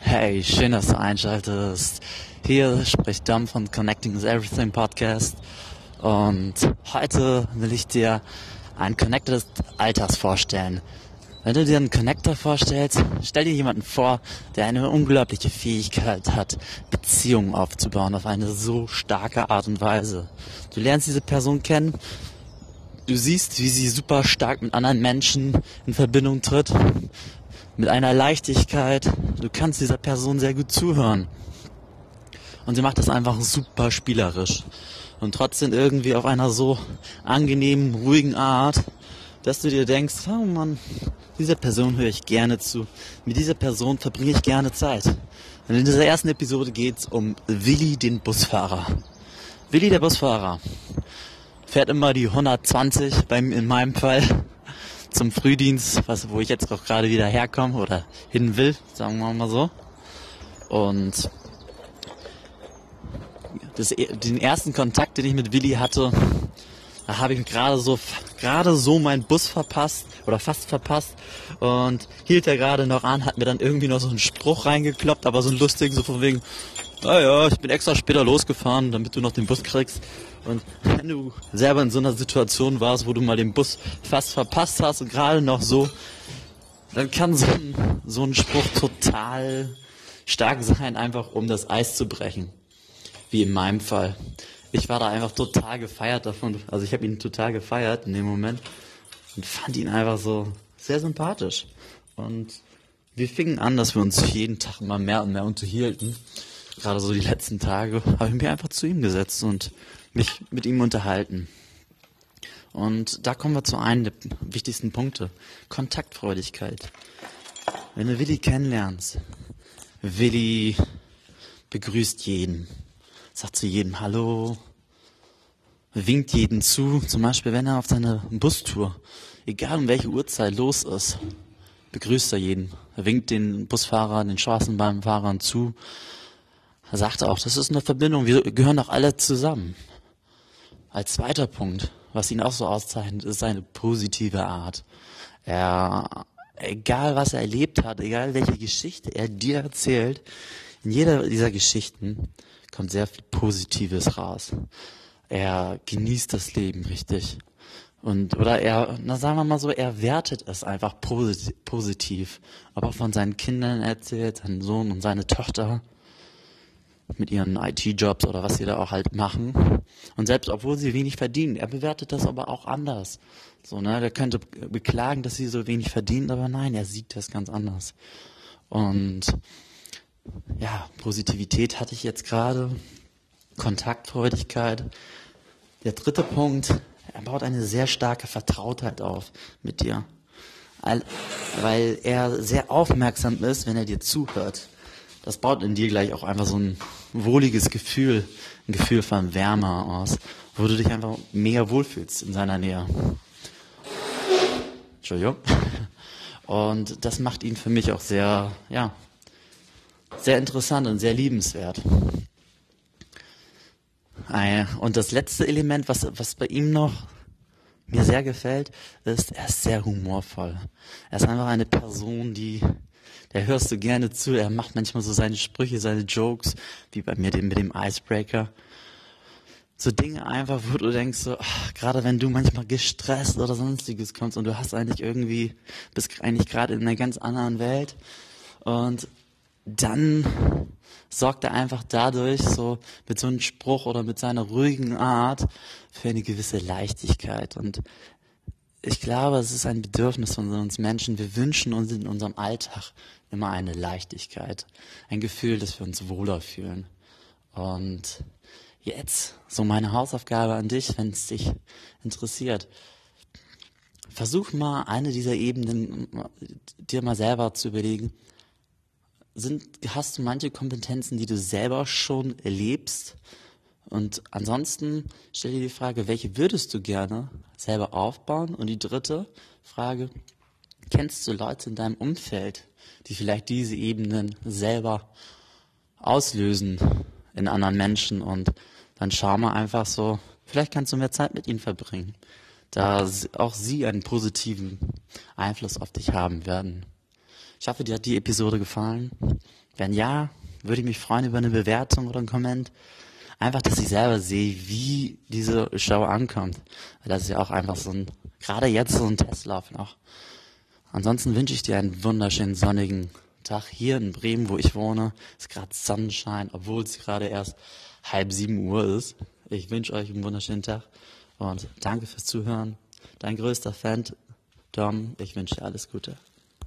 Hey, schön, dass du einschaltest. Hier spricht Dom von Connecting is Everything Podcast. Und heute will ich dir ein Connector des Alters vorstellen. Wenn du dir einen Connector vorstellst, stell dir jemanden vor, der eine unglaubliche Fähigkeit hat, Beziehungen aufzubauen auf eine so starke Art und Weise. Du lernst diese Person kennen, du siehst, wie sie super stark mit anderen Menschen in Verbindung tritt, mit einer Leichtigkeit. Du kannst dieser Person sehr gut zuhören. Und sie macht das einfach super spielerisch. Und trotzdem irgendwie auf einer so angenehmen, ruhigen Art, dass du dir denkst, oh Mann, dieser Person höre ich gerne zu. Mit dieser Person verbringe ich gerne Zeit. Und in dieser ersten Episode geht es um Willi, den Busfahrer. Willi, der Busfahrer, fährt immer die 120, beim, in meinem Fall, zum Frühdienst, was, wo ich jetzt auch gerade wieder herkomme oder hin will, sagen wir mal so. Und das, den ersten Kontakt, den ich mit Willi hatte, da habe ich gerade so gerade so meinen Bus verpasst oder fast verpasst und hielt er gerade noch an, hat mir dann irgendwie noch so einen Spruch reingekloppt, aber so einen lustigen, so von wegen, naja, ich bin extra später losgefahren, damit du noch den Bus kriegst. Und wenn du selber in so einer Situation warst, wo du mal den Bus fast verpasst hast und gerade noch so, dann kann so ein, so ein Spruch total stark sein, einfach um das Eis zu brechen. Wie in meinem Fall. Ich war da einfach total gefeiert davon. Also ich habe ihn total gefeiert in dem Moment und fand ihn einfach so sehr sympathisch. Und wir fingen an, dass wir uns jeden Tag immer mehr und mehr unterhielten. Gerade so die letzten Tage habe ich mich einfach zu ihm gesetzt und mich mit ihm unterhalten. Und da kommen wir zu einem der wichtigsten Punkte. Kontaktfreudigkeit. Wenn du Willi kennenlernst, Willi begrüßt jeden, sagt zu jedem Hallo, winkt jeden zu, zum Beispiel wenn er auf seiner Bustour, egal um welche Uhrzeit los ist, begrüßt er jeden. Er winkt den Busfahrern, den Straßenbahnfahrern zu. Er sagt auch, das ist eine Verbindung, wir gehören doch alle zusammen. Als zweiter Punkt, was ihn auch so auszeichnet, ist seine positive Art. Er, egal was er erlebt hat, egal welche Geschichte er dir erzählt, in jeder dieser Geschichten kommt sehr viel Positives raus. Er genießt das Leben richtig. Und, oder er, na sagen wir mal so, er wertet es einfach positiv. Ob er von seinen Kindern erzählt, seinen Sohn und seine Tochter mit ihren IT-Jobs oder was sie da auch halt machen. Und selbst obwohl sie wenig verdienen, er bewertet das aber auch anders. So, ne, der könnte beklagen, dass sie so wenig verdienen, aber nein, er sieht das ganz anders. Und ja, Positivität hatte ich jetzt gerade, Kontaktfreudigkeit. Der dritte Punkt, er baut eine sehr starke Vertrautheit auf mit dir. Weil er sehr aufmerksam ist, wenn er dir zuhört. Das baut in dir gleich auch einfach so ein wohliges Gefühl, ein Gefühl von Wärme aus, wo du dich einfach mega wohlfühlst in seiner Nähe. Entschuldigung. Und das macht ihn für mich auch sehr, ja, sehr interessant und sehr liebenswert. Und das letzte Element, was, was bei ihm noch mir sehr gefällt, ist, er ist sehr humorvoll. Er ist einfach eine Person, die, der hörst du gerne zu. Er macht manchmal so seine Sprüche, seine Jokes, wie bei mir mit dem Icebreaker. So Dinge einfach, wo du denkst, so, ach, gerade wenn du manchmal gestresst oder sonstiges kommst und du hast eigentlich irgendwie, bist eigentlich gerade in einer ganz anderen Welt und dann sorgt er einfach dadurch so mit so einem Spruch oder mit seiner ruhigen Art für eine gewisse Leichtigkeit. Und ich glaube, es ist ein Bedürfnis von uns Menschen. Wir wünschen uns in unserem Alltag immer eine Leichtigkeit, ein Gefühl, dass wir uns wohler fühlen. Und jetzt so meine Hausaufgabe an dich, wenn es dich interessiert. Versuch mal eine dieser Ebenen dir mal selber zu überlegen sind, hast du manche Kompetenzen, die du selber schon erlebst? Und ansonsten stell dir die Frage, welche würdest du gerne selber aufbauen? Und die dritte Frage, kennst du Leute in deinem Umfeld, die vielleicht diese Ebenen selber auslösen in anderen Menschen? Und dann schau mal einfach so, vielleicht kannst du mehr Zeit mit ihnen verbringen, da auch sie einen positiven Einfluss auf dich haben werden. Ich hoffe, dir hat die Episode gefallen. Wenn ja, würde ich mich freuen über eine Bewertung oder einen Comment. Einfach, dass ich selber sehe, wie diese Show ankommt. Das ist ja auch einfach so ein, gerade jetzt so ein Testlauf noch. Ansonsten wünsche ich dir einen wunderschönen sonnigen Tag hier in Bremen, wo ich wohne. Es ist gerade Sonnenschein, obwohl es gerade erst halb sieben Uhr ist. Ich wünsche euch einen wunderschönen Tag und danke fürs Zuhören. Dein größter Fan, Dom. Ich wünsche dir alles Gute.